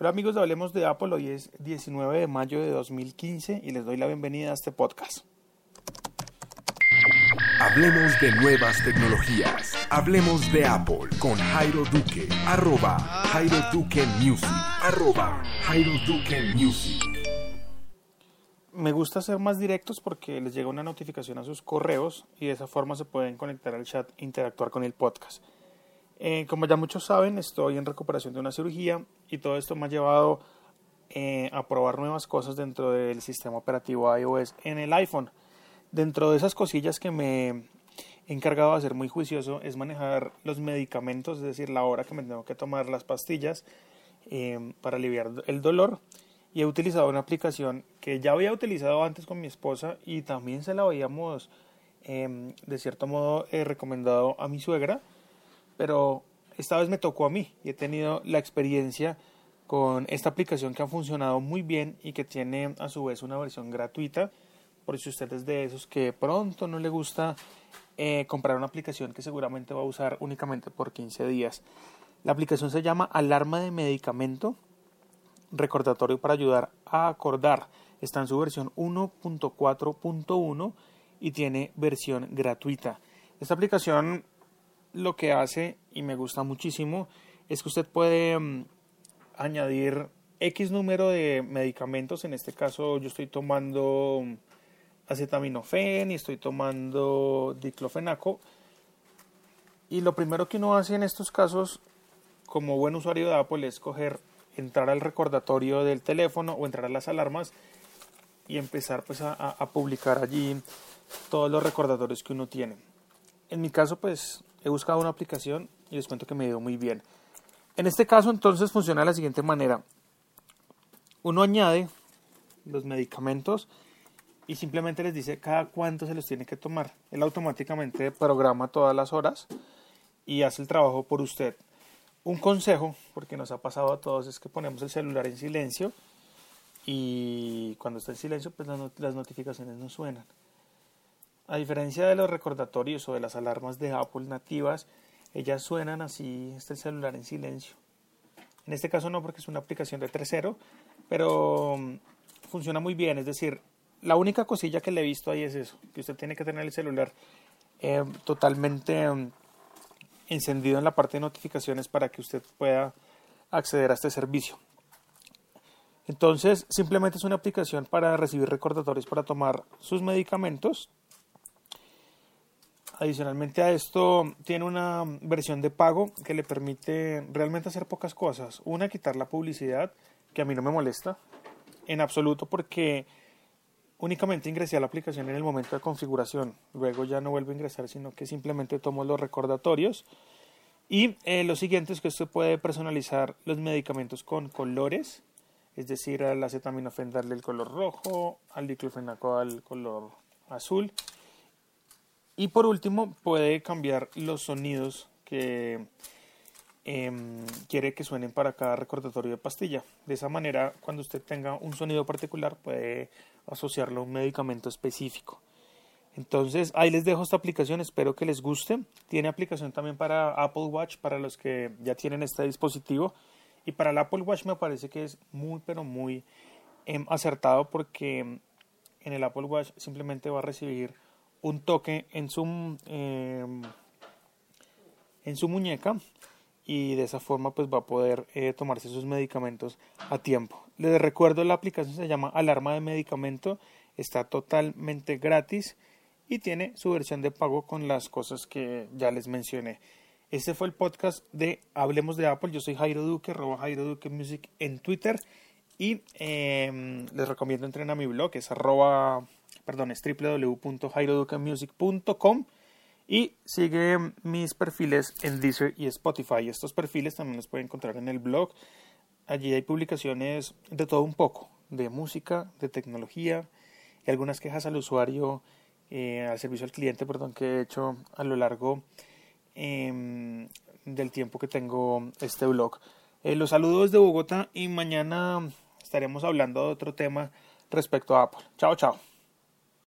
Hola amigos Hablemos de Apple, hoy es 19 de mayo de 2015 y les doy la bienvenida a este podcast. Hablemos de nuevas tecnologías. Hablemos de Apple con Jairo Duque. Arroba Jairo Duque Music. Arroba Jairo Duque Music. Me gusta ser más directos porque les llega una notificación a sus correos y de esa forma se pueden conectar al chat e interactuar con el podcast. Eh, como ya muchos saben, estoy en recuperación de una cirugía y todo esto me ha llevado eh, a probar nuevas cosas dentro del sistema operativo iOS en el iPhone. Dentro de esas cosillas que me he encargado de hacer muy juicioso es manejar los medicamentos, es decir, la hora que me tengo que tomar las pastillas eh, para aliviar el dolor. Y he utilizado una aplicación que ya había utilizado antes con mi esposa y también se la habíamos, em, de cierto modo, recomendado a mi suegra, pero esta vez me tocó a mí y he tenido la experiencia con esta aplicación que ha funcionado muy bien y que tiene a su vez una versión gratuita por si usted es de esos que pronto no le gusta eh, comprar una aplicación que seguramente va a usar únicamente por 15 días. La aplicación se llama Alarma de Medicamento, recordatorio para ayudar a acordar. Está en su versión 1.4.1 y tiene versión gratuita. Esta aplicación lo que hace, y me gusta muchísimo, es que usted puede mm, añadir X número de medicamentos. En este caso yo estoy tomando acetaminofén y estoy tomando diclofenaco. Y lo primero que uno hace en estos casos, como buen usuario de Apple, es coger, entrar al recordatorio del teléfono o entrar a las alarmas y empezar pues a, a publicar allí todos los recordatorios que uno tiene. En mi caso, pues he buscado una aplicación y les cuento que me dio muy bien. En este caso, entonces, funciona de la siguiente manera. Uno añade los medicamentos y simplemente les dice cada cuánto se los tiene que tomar. Él automáticamente programa todas las horas y hace el trabajo por usted. Un consejo, porque nos ha pasado a todos, es que ponemos el celular en silencio y cuando está en silencio, pues las, notificaciones no suenan. A diferencia de los recordatorios o de las alarmas de Apple nativas, ellas suenan así, está el celular en silencio. En este caso no, porque es una aplicación de 3.0, pero mm, funciona muy bien, es decir, la única cosilla que le he visto ahí es eso, que usted tiene que tener el celular eh, totalmente em, encendido en la parte de notificaciones para que usted pueda acceder a este servicio. Entonces, simplemente es una aplicación para recibir recordatorios para tomar sus medicamentos. Adicionalmente a esto, tiene una versión de pago que le permite realmente hacer pocas cosas. Una, quitar la publicidad, que a mí no me molesta en absoluto porque Únicamente ingresé a la aplicación en el momento de configuración. Luego ya no vuelvo a ingresar, sino que simplemente tomo los recordatorios. Y eh, lo siguiente es que usted puede personalizar los medicamentos con colores, es decir, al acetaminofén darle el color rojo, al diclofenaco al color azul. Y por último, puede cambiar los sonidos que em, quiere que suenen para cada recordatorio de pastilla. De esa manera, cuando usted tenga un sonido particular, puede asociarlo a un medicamento específico. Entonces, ahí les dejo esta aplicación, espero que les guste. Tiene aplicación también para Apple Watch, para los que ya tienen este dispositivo. Y para el Apple Watch me parece que es muy, pero muy em, acertado porque en el Apple Watch simplemente va a recibir un toque en su, em, en su muñeca y de esa forma pues va a poder eh, tomarse sus medicamentos a tiempo. Les recuerdo la aplicación se llama Alarma de Medicamento, está totalmente gratis y tiene su versión de pago con las cosas que ya les mencioné. Este fue el podcast de Hablemos de Apple. Yo soy Jairo Duque, arroba Jairo Duque Music en Twitter y em, les recomiendo entren a mi blog, es arroba, perdón, es www.jairoduquemusic.com y sigue mis perfiles en Deezer y Spotify. Estos perfiles también los pueden encontrar en el blog. Allí hay publicaciones de todo un poco, de música, de tecnología y algunas quejas al usuario, eh, al servicio al cliente, perdón, que he hecho a lo largo em, del tiempo que tengo este blog. Eh, los saludos de Bogotá y mañana estaremos hablando de otro tema respecto a Apple. Chao, chao.